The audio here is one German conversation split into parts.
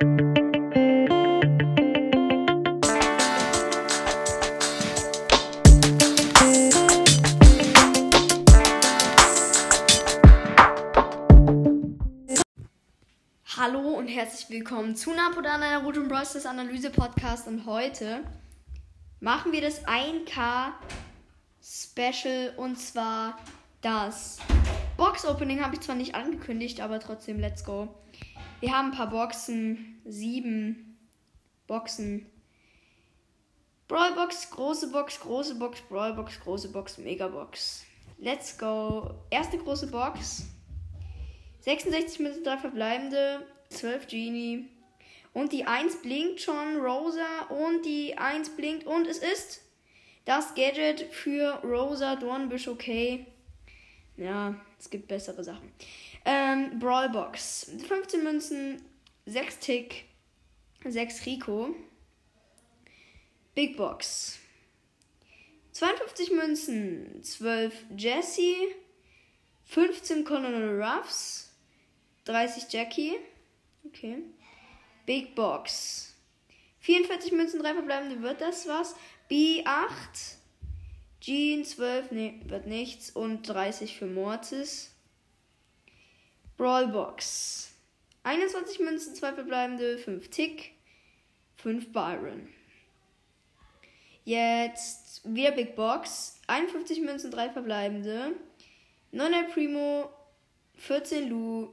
Hallo und herzlich willkommen zu Napodan, Naruto Bros. Analyse Podcast. Und heute machen wir das 1K Special und zwar das Box Opening. Habe ich zwar nicht angekündigt, aber trotzdem, let's go. Wir haben ein paar Boxen, sieben Boxen. Brawlbox, große Box, große Box, Brawlbox, große Box, Megabox. Let's go. Erste große Box. 66 Münzen, 3 verbleibende, 12 Genie. Und die 1 blinkt schon, Rosa. Und die 1 blinkt. Und es ist das Gadget für Rosa Dornbusch, okay. Ja, es gibt bessere Sachen. Ähm, Brawlbox. 15 Münzen, 6 Tick, 6 Rico. Big Box. 52 Münzen, 12 Jesse, 15 Colonel Ruffs, 30 Jackie. Okay. Big Box. 44 Münzen, 3 verbleibende, wird das was? B8. Jean 12, ne, wird nichts. Und 30 für Mortis. Brawlbox. 21 Münzen, 2 verbleibende, 5 Tick, 5 Byron. Jetzt wieder Big Box. 51 Münzen, 3 verbleibende. 9 El Primo, 14 Lu,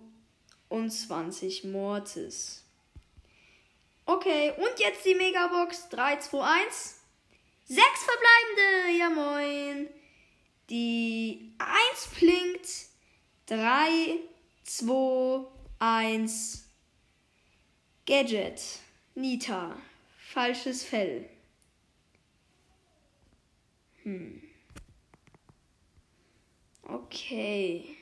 und 20 Mortis. Okay, und jetzt die Megabox. 3, 2, 1. 6 verbleibende. Ja, moin. Die 1 blinkt. 3, 2, 1. Gadget. Nita. Falsches Fell. Hm. Okay.